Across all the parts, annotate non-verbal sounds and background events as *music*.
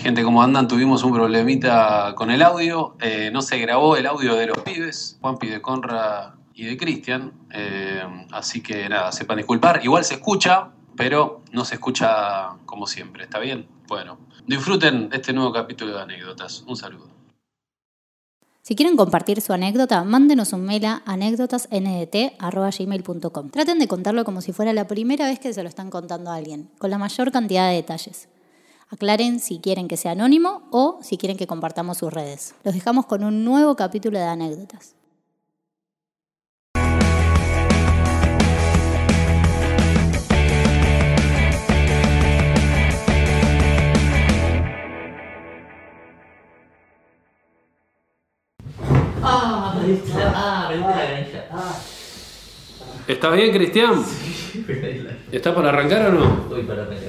Gente, ¿cómo andan? Tuvimos un problemita con el audio. Eh, no se grabó el audio de los pibes, Juanpi de Conra y de Cristian. Eh, así que nada, sepan disculpar. Igual se escucha, pero no se escucha como siempre. ¿Está bien? Bueno, disfruten este nuevo capítulo de anécdotas. Un saludo. Si quieren compartir su anécdota, mándenos un mail a anécdotasndt.gmail.com. Traten de contarlo como si fuera la primera vez que se lo están contando a alguien, con la mayor cantidad de detalles. Aclaren si quieren que sea anónimo o si quieren que compartamos sus redes. Los dejamos con un nuevo capítulo de anécdotas. Ah, ah. Ah, ¿Estás bien, Cristian? la. ¿Estás para arrancar o no? Voy para arrancar.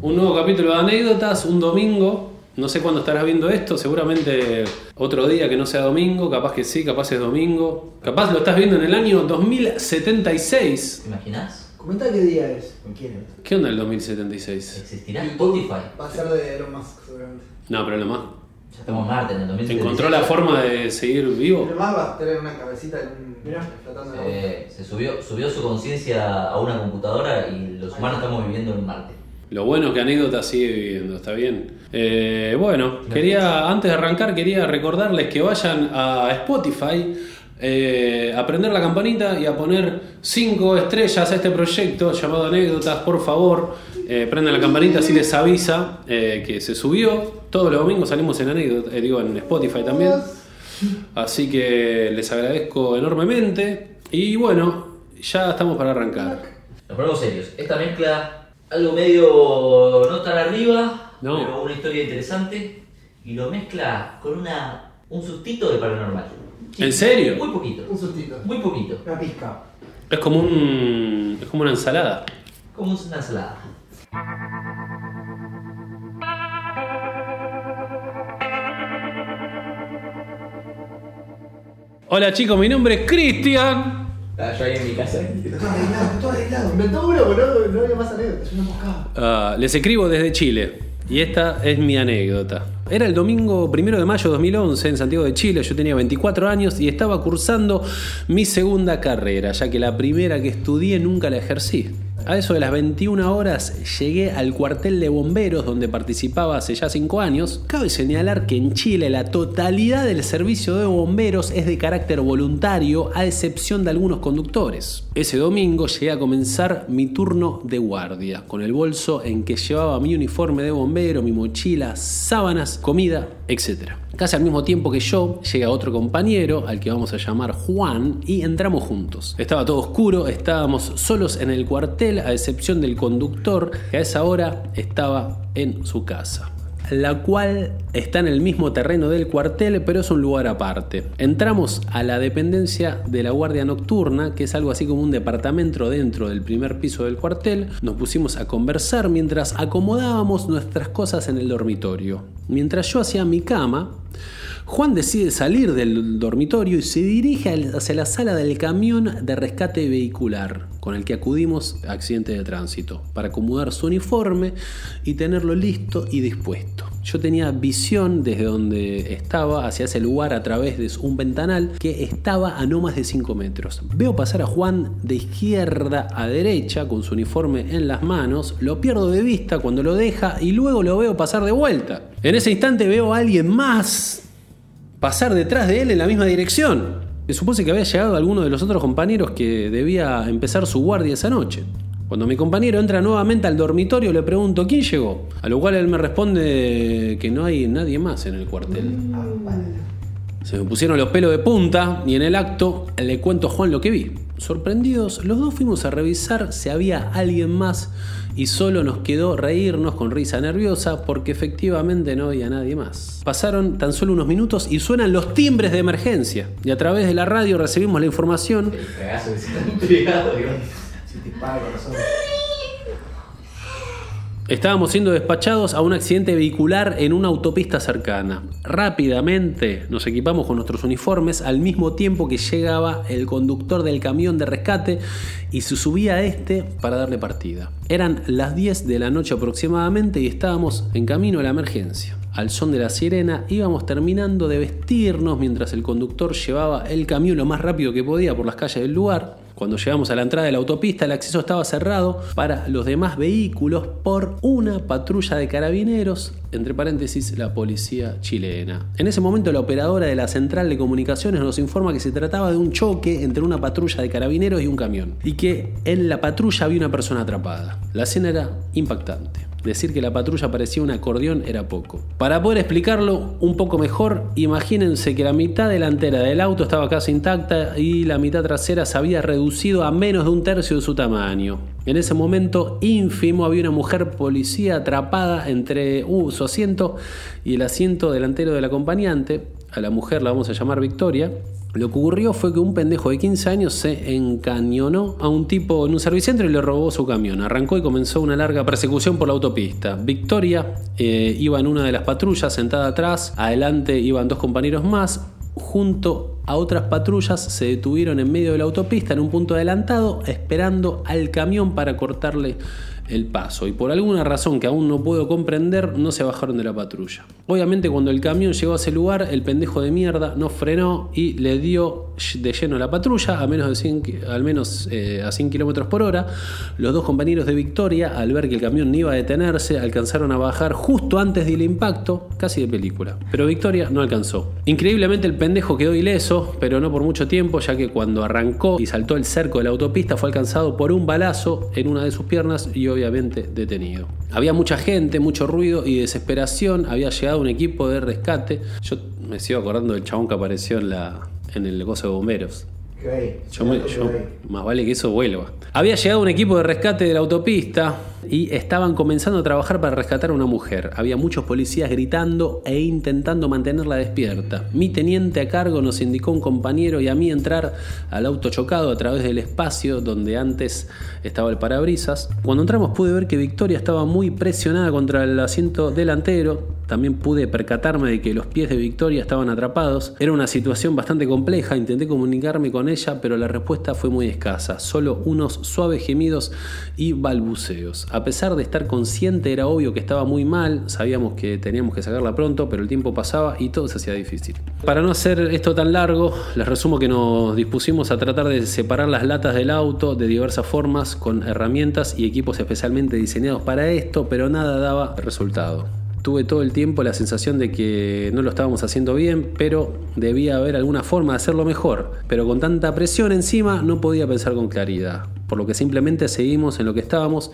Un nuevo capítulo de anécdotas, un domingo. No sé cuándo estarás viendo esto, seguramente otro día que no sea domingo, capaz que sí, capaz es domingo. Capaz lo estás viendo en el año 2076. ¿Te imaginas? Comenta qué día es. ¿Con quién es? ¿Qué onda el 2076? ¿Existirá Spotify? Va a ser de Elon Musk, seguramente. No, pero lo más. Ya estamos en Marte en el 2076. ¿Encontró la forma de seguir vivo? Elon Musk va a tener una cabecita en un. Mirá, Se, se subió, subió su conciencia a una computadora y los humanos estamos viviendo en Marte. Lo bueno es que anécdota sigue viviendo, está bien. Eh, bueno, quería, antes de arrancar, quería recordarles que vayan a Spotify, eh, a prender la campanita y a poner 5 estrellas a este proyecto llamado Anécdotas, por favor. Eh, prendan la campanita así les avisa eh, que se subió. Todos los domingos salimos en anécdota, eh, digo en Spotify también. Así que les agradezco enormemente. Y bueno, ya estamos para arrancar. Nos ponemos serios. Esta mezcla, algo medio no tan arriba, No. pero una historia interesante, y lo mezcla con una, un sustito de paranormal. ¿En serio? Muy poquito. Un sustito. Muy poquito. Una pizca. Es como un. es como una ensalada. Como una ensalada. Hola chicos, mi nombre es Cristian. Estaba yo ahí en mi casa. Todo está todo arreglado. Inventó uno, pero no, había más anécdotas. Yo no buscaba. Ah, les escribo desde Chile y esta es mi anécdota. Era el domingo primero de mayo de 2011 en Santiago de Chile, yo tenía 24 años y estaba cursando mi segunda carrera, ya que la primera que estudié nunca la ejercí. A eso de las 21 horas llegué al cuartel de bomberos donde participaba hace ya 5 años. Cabe señalar que en Chile la totalidad del servicio de bomberos es de carácter voluntario a excepción de algunos conductores. Ese domingo llegué a comenzar mi turno de guardia, con el bolso en que llevaba mi uniforme de bombero, mi mochila, sábanas, comida, Casi al mismo tiempo que yo, llega otro compañero, al que vamos a llamar Juan, y entramos juntos. Estaba todo oscuro, estábamos solos en el cuartel, a excepción del conductor, que a esa hora estaba en su casa la cual está en el mismo terreno del cuartel, pero es un lugar aparte. Entramos a la dependencia de la Guardia Nocturna, que es algo así como un departamento dentro del primer piso del cuartel. Nos pusimos a conversar mientras acomodábamos nuestras cosas en el dormitorio. Mientras yo hacía mi cama, Juan decide salir del dormitorio y se dirige hacia la sala del camión de rescate vehicular con el que acudimos a accidente de tránsito para acomodar su uniforme y tenerlo listo y dispuesto. Yo tenía visión desde donde estaba hacia ese lugar a través de un ventanal que estaba a no más de 5 metros. Veo pasar a Juan de izquierda a derecha con su uniforme en las manos, lo pierdo de vista cuando lo deja y luego lo veo pasar de vuelta. En ese instante veo a alguien más pasar detrás de él en la misma dirección. Se supuse que había llegado alguno de los otros compañeros que debía empezar su guardia esa noche. Cuando mi compañero entra nuevamente al dormitorio le pregunto quién llegó, a lo cual él me responde que no hay nadie más en el cuartel. Se me pusieron los pelos de punta y en el acto le cuento a Juan lo que vi. Sorprendidos, los dos fuimos a revisar si había alguien más y solo nos quedó reírnos con risa nerviosa porque efectivamente no había nadie más. Pasaron tan solo unos minutos y suenan los timbres de emergencia y a través de la radio recibimos la información. El *laughs* cagazo que se han pegado, digo. Se te para el corazón. Estábamos siendo despachados a un accidente vehicular en una autopista cercana. Rápidamente nos equipamos con nuestros uniformes al mismo tiempo que llegaba el conductor del camión de rescate y se subía a este para darle partida. Eran las 10 de la noche aproximadamente y estábamos en camino a la emergencia. al son de la sirena, íbamos terminando de vestirnos mientras el conductor llevaba el camión lo más rápido que podía por las calles del lugar. Cuando llegamos a la entrada de la autopista, el acceso estaba cerrado para los demás vehículos por una patrulla de carabineros, entre paréntesis, la policía chilena. En ese momento, la operadora de la central de comunicaciones nos informa que se trataba de un choque entre una patrulla de carabineros y un camión, y que en la patrulla había una persona atrapada. La escena era impactante. Decir que la patrulla parecía un acordeón era poco. Para poder explicarlo un poco mejor, imagínense que la mitad delantera del auto estaba casi intacta y la mitad trasera se había reducido a menos de un tercio de su tamaño. En ese momento ínfimo había una mujer policía atrapada entre uh, su asiento y el asiento delantero del acompañante. A la mujer la vamos a llamar Victoria. Lo que ocurrió fue que un pendejo de 15 años se encañonó a un tipo en un servicentro y le robó su camión. Arrancó y comenzó una larga persecución por la autopista. Victoria eh, iba en una de las patrullas sentada atrás, adelante iban dos compañeros más. Junto a otras patrullas se detuvieron en medio de la autopista en un punto adelantado esperando al camión para cortarle el paso y por alguna razón que aún no puedo comprender no se bajaron de la patrulla. Obviamente cuando el camión llegó a ese lugar el pendejo de mierda no frenó y le dio de lleno a la patrulla a menos de 100, al menos eh, a 100 km por hora. Los dos compañeros de Victoria al ver que el camión no iba a detenerse alcanzaron a bajar justo antes del impacto, casi de película. Pero Victoria no alcanzó. Increíblemente el pendejo quedó ileso, pero no por mucho tiempo ya que cuando arrancó y saltó el cerco de la autopista fue alcanzado por un balazo en una de sus piernas y obviamente detenido. Había mucha gente, mucho ruido y desesperación. Había llegado un equipo de rescate. Yo me sigo acordando del chabón que apareció en, la, en el negocio de bomberos. Yo, me, yo, más vale que eso vuelva. Había llegado un equipo de rescate de la autopista y estaban comenzando a trabajar para rescatar a una mujer. Había muchos policías gritando e intentando mantenerla despierta. Mi teniente a cargo nos indicó un compañero y a mí entrar al auto chocado a través del espacio donde antes estaba el parabrisas. Cuando entramos pude ver que Victoria estaba muy presionada contra el asiento delantero. También pude percatarme de que los pies de Victoria estaban atrapados. Era una situación bastante compleja. Intenté comunicarme con ella, pero la respuesta fue muy escasa. Solo unos suaves gemidos y balbuceos. A pesar de estar consciente, era obvio que estaba muy mal. Sabíamos que teníamos que sacarla pronto, pero el tiempo pasaba y todo se hacía difícil. Para no hacer esto tan largo, les resumo que nos dispusimos a tratar de separar las latas del auto de diversas formas con herramientas y equipos especialmente diseñados para esto, pero nada daba resultado. Tuve todo el tiempo la sensación de que no lo estábamos haciendo bien, pero debía haber alguna forma de hacerlo mejor. Pero con tanta presión encima no podía pensar con claridad, por lo que simplemente seguimos en lo que estábamos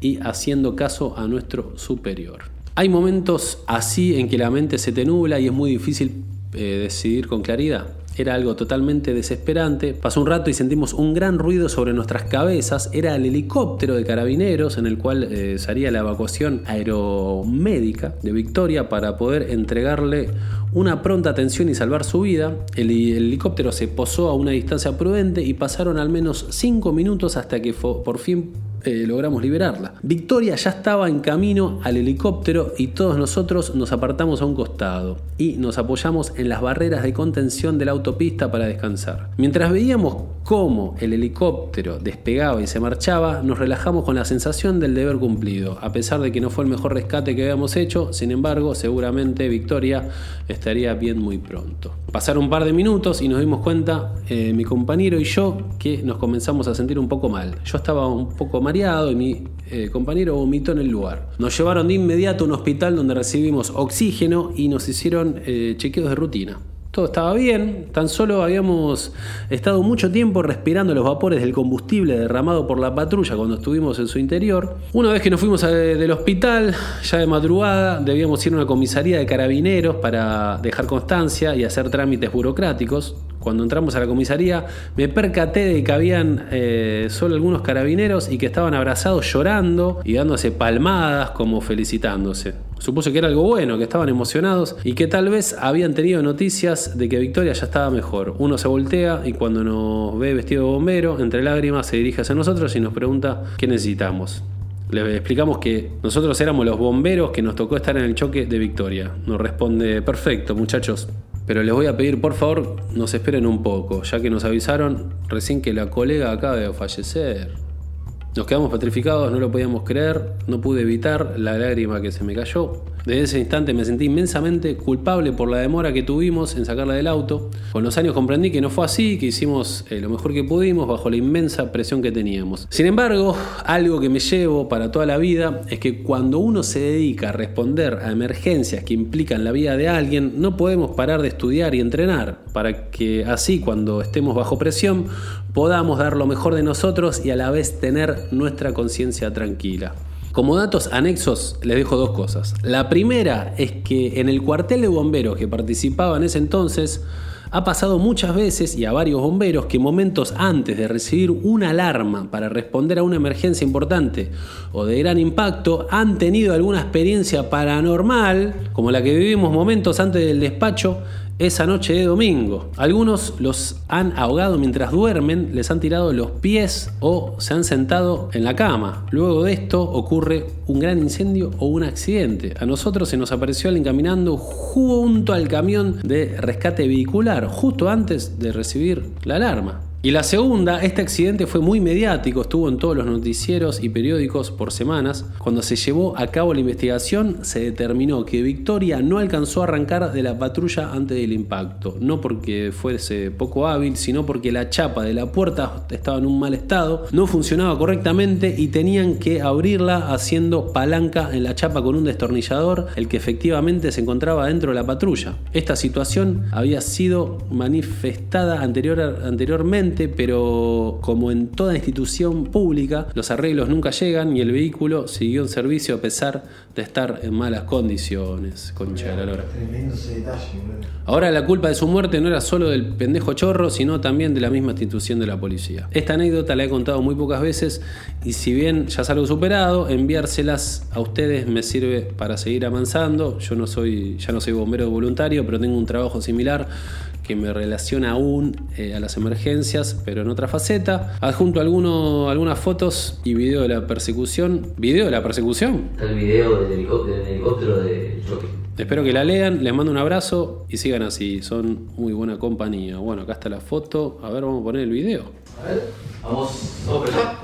y haciendo caso a nuestro superior. Hay momentos así en que la mente se te nubla y es muy difícil eh, decidir con claridad. Era algo totalmente desesperante. Pasó un rato y sentimos un gran ruido sobre nuestras cabezas. Era el helicóptero de carabineros en el cual eh, se haría la evacuación aeromédica de Victoria para poder entregarle una pronta atención y salvar su vida. El, el helicóptero se posó a una distancia prudente y pasaron al menos 5 minutos hasta que por fin eh, logramos liberarla. Victoria ya estaba en camino al helicóptero y todos nosotros nos apartamos a un costado y nos apoyamos en las barreras de contención de la autopista para descansar. Mientras veíamos cómo el helicóptero despegaba y se marchaba, nos relajamos con la sensación del deber cumplido. A pesar de que no fue el mejor rescate que habíamos hecho, sin embargo, seguramente Victoria estaría bien muy pronto. Pasaron un par de minutos y nos dimos cuenta, eh, mi compañero y yo, que nos comenzamos a sentir un poco mal. Yo estaba un poco mal y mi eh, compañero vomitó en el lugar. Nos llevaron de inmediato a un hospital donde recibimos oxígeno y nos hicieron eh, chequeos de rutina. Todo estaba bien, tan solo habíamos estado mucho tiempo respirando los vapores del combustible derramado por la patrulla cuando estuvimos en su interior. Una vez que nos fuimos del hospital, ya de madrugada, debíamos ir a una comisaría de carabineros para dejar constancia y hacer trámites burocráticos. Cuando entramos a la comisaría me percaté de que habían eh, solo algunos carabineros y que estaban abrazados llorando y dándose palmadas como felicitándose. Supuse que era algo bueno, que estaban emocionados y que tal vez habían tenido noticias de que Victoria ya estaba mejor. Uno se voltea y cuando nos ve vestido de bombero, entre lágrimas, se dirige hacia nosotros y nos pregunta qué necesitamos. Le explicamos que nosotros éramos los bomberos que nos tocó estar en el choque de Victoria. Nos responde, perfecto muchachos, pero les voy a pedir por favor nos esperen un poco, ya que nos avisaron recién que la colega acaba de fallecer. Nos quedamos petrificados, no lo podíamos creer, no pude evitar la lágrima que se me cayó. Desde ese instante me sentí inmensamente culpable por la demora que tuvimos en sacarla del auto. Con los años comprendí que no fue así, que hicimos eh, lo mejor que pudimos bajo la inmensa presión que teníamos. Sin embargo, algo que me llevo para toda la vida es que cuando uno se dedica a responder a emergencias que implican la vida de alguien, no podemos parar de estudiar y entrenar para que así cuando estemos bajo presión podamos dar lo mejor de nosotros y a la vez tener nuestra conciencia tranquila. Como datos anexos les dejo dos cosas. La primera es que en el cuartel de bomberos que participaba en ese entonces, ha pasado muchas veces y a varios bomberos que momentos antes de recibir una alarma para responder a una emergencia importante o de gran impacto han tenido alguna experiencia paranormal, como la que vivimos momentos antes del despacho esa noche de domingo. Algunos los han ahogado mientras duermen, les han tirado los pies o se han sentado en la cama. Luego de esto ocurre un gran incendio o un accidente. A nosotros se nos apareció alguien caminando junto al camión de rescate vehicular, justo antes de recibir la alarma. Y la segunda, este accidente fue muy mediático, estuvo en todos los noticieros y periódicos por semanas. Cuando se llevó a cabo la investigación, se determinó que Victoria no alcanzó a arrancar de la patrulla antes del impacto. No porque fuese poco hábil, sino porque la chapa de la puerta estaba en un mal estado, no funcionaba correctamente y tenían que abrirla haciendo palanca en la chapa con un destornillador, el que efectivamente se encontraba dentro de la patrulla. Esta situación había sido manifestada anterior, anteriormente pero como en toda institución pública, los arreglos nunca llegan y el vehículo siguió en servicio a pesar de estar en malas condiciones. Concha de la lora. Ahora la culpa de su muerte no era solo del pendejo chorro, sino también de la misma institución de la policía. Esta anécdota la he contado muy pocas veces y si bien ya es algo superado, enviárselas a ustedes me sirve para seguir avanzando. Yo no soy, ya no soy bombero voluntario, pero tengo un trabajo similar que me relaciona aún eh, a las emergencias, pero en otra faceta. Adjunto alguno, algunas fotos y video de la persecución. ¿Video de la persecución? Está el video del helicóptero, del choque. Espero que la lean, les mando un abrazo y sigan así, son muy buena compañía. Bueno, acá está la foto, a ver, vamos a poner el video. Vamos, vamos por allá.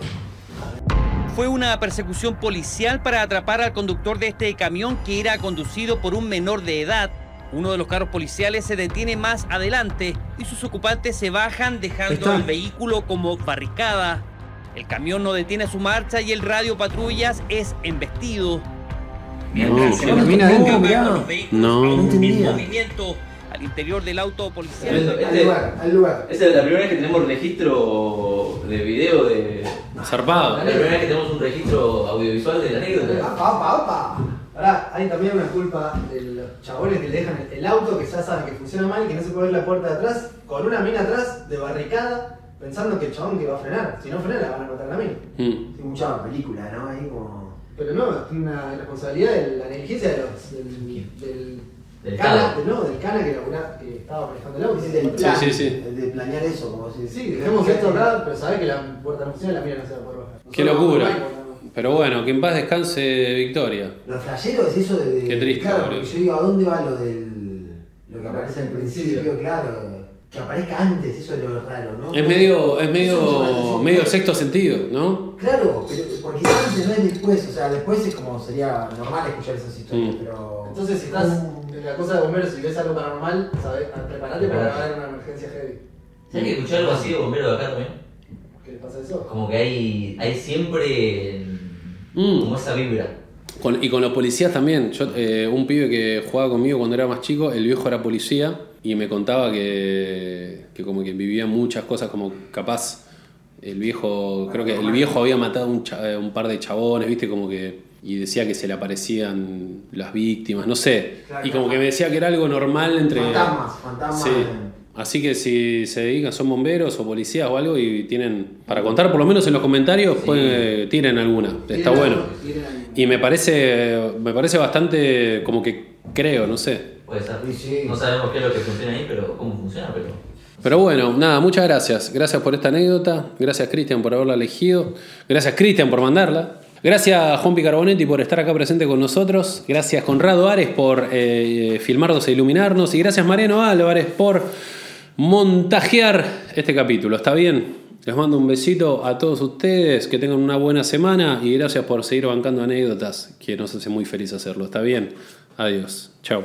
Fue una persecución policial para atrapar al conductor de este camión que era conducido por un menor de edad. Uno de los carros policiales se detiene más adelante y sus ocupantes se bajan dejando está. el vehículo como barricada. El camión no detiene su marcha y el radio patrullas es embestido. Mientras se la van mina adentro, tocando mirá. los vehículos No. No entendía. movimiento al interior del auto policial. Este- Al lugar, al lugar. Esta es la primera vez que tenemos registro de video de. Zarpado. La primera vez que tenemos un registro audiovisual de la anécdota. ¡Apa, apa, apa! Ahora, hay también una culpa de los chabones que le dejan el, el auto que ya saben que funciona mal y que no se puede ver la puerta de atrás, con una mina atrás de barricada, pensando que el chabón que va a frenar. Si no frena, la van a matar a la mina. Mm. Sí, mucha película, ¿no? Ahí como. Pero no, es una responsabilidad de la negligencia de los, del, del, Del cana, de- no, del cana que, labura- que estaba manejando el auto. Del Sí, plan, sí, sí. el de planear eso, como si. Sí, dejemos esto acá, pero sabés que la puerta no funciona y la mina no se va a poder bajar. Qué locura. Pero bueno, que en paz descanse Victoria. Lo flashero es eso de. Qué triste, Claro, porque yo digo, ¿a dónde va lo del. lo que aparece al principio? Claro. Que aparezca antes, eso es lo raro, ¿no? Es medio, es medio, medio sexto sentido, ¿no? Claro, pero porque antes no es después, o sea, después es como sería normal escuchar esas historias, Mm. pero. Entonces, si estás en la cosa de bomberos y ves algo paranormal, sabés, preparate porque va a haber una emergencia heavy. ¿Sabes que escuché algo así de bombero de acá también? ¿Qué le pasa a eso? Como que hay, hay siempre Mm. como esa vibra. Con- y con los policías también. Yo, eh, un pibe que jugaba conmigo cuando era más chico, el viejo era policía y me contaba que, que como que vivía muchas cosas como capaz el viejo, creo que el viejo había matado un, cha- eh, un par de chabones, viste, como que y decía que se le aparecían las víctimas, no sé. Claro, y como claro. que me decía que era algo normal entre Fantasmas, fantasmas. Sí. Así que si se dedican, son bomberos o policías o algo y tienen para contar, por lo menos en los comentarios, pues, tienen alguna. Está bueno. Y me parece, me parece bastante como que creo, no sé. Puede ser. Sí, sí. No sabemos qué es lo que funciona ahí, pero cómo funciona, pero. Pero bueno, nada, muchas gracias. Gracias por esta anécdota. Gracias Cristian por haberla elegido. Gracias Cristian por mandarla. Gracias Juan Picarbonetti por estar acá presente con nosotros. Gracias Conrado Ares por eh, filmarnos e iluminarnos. Y gracias Mariano Álvarez por montajear este capítulo. ¿Está bien? Les mando un besito a todos ustedes. Que tengan una buena semana. Y gracias por seguir bancando anécdotas. Que nos hace muy feliz hacerlo. ¿Está bien? Adiós. Chao.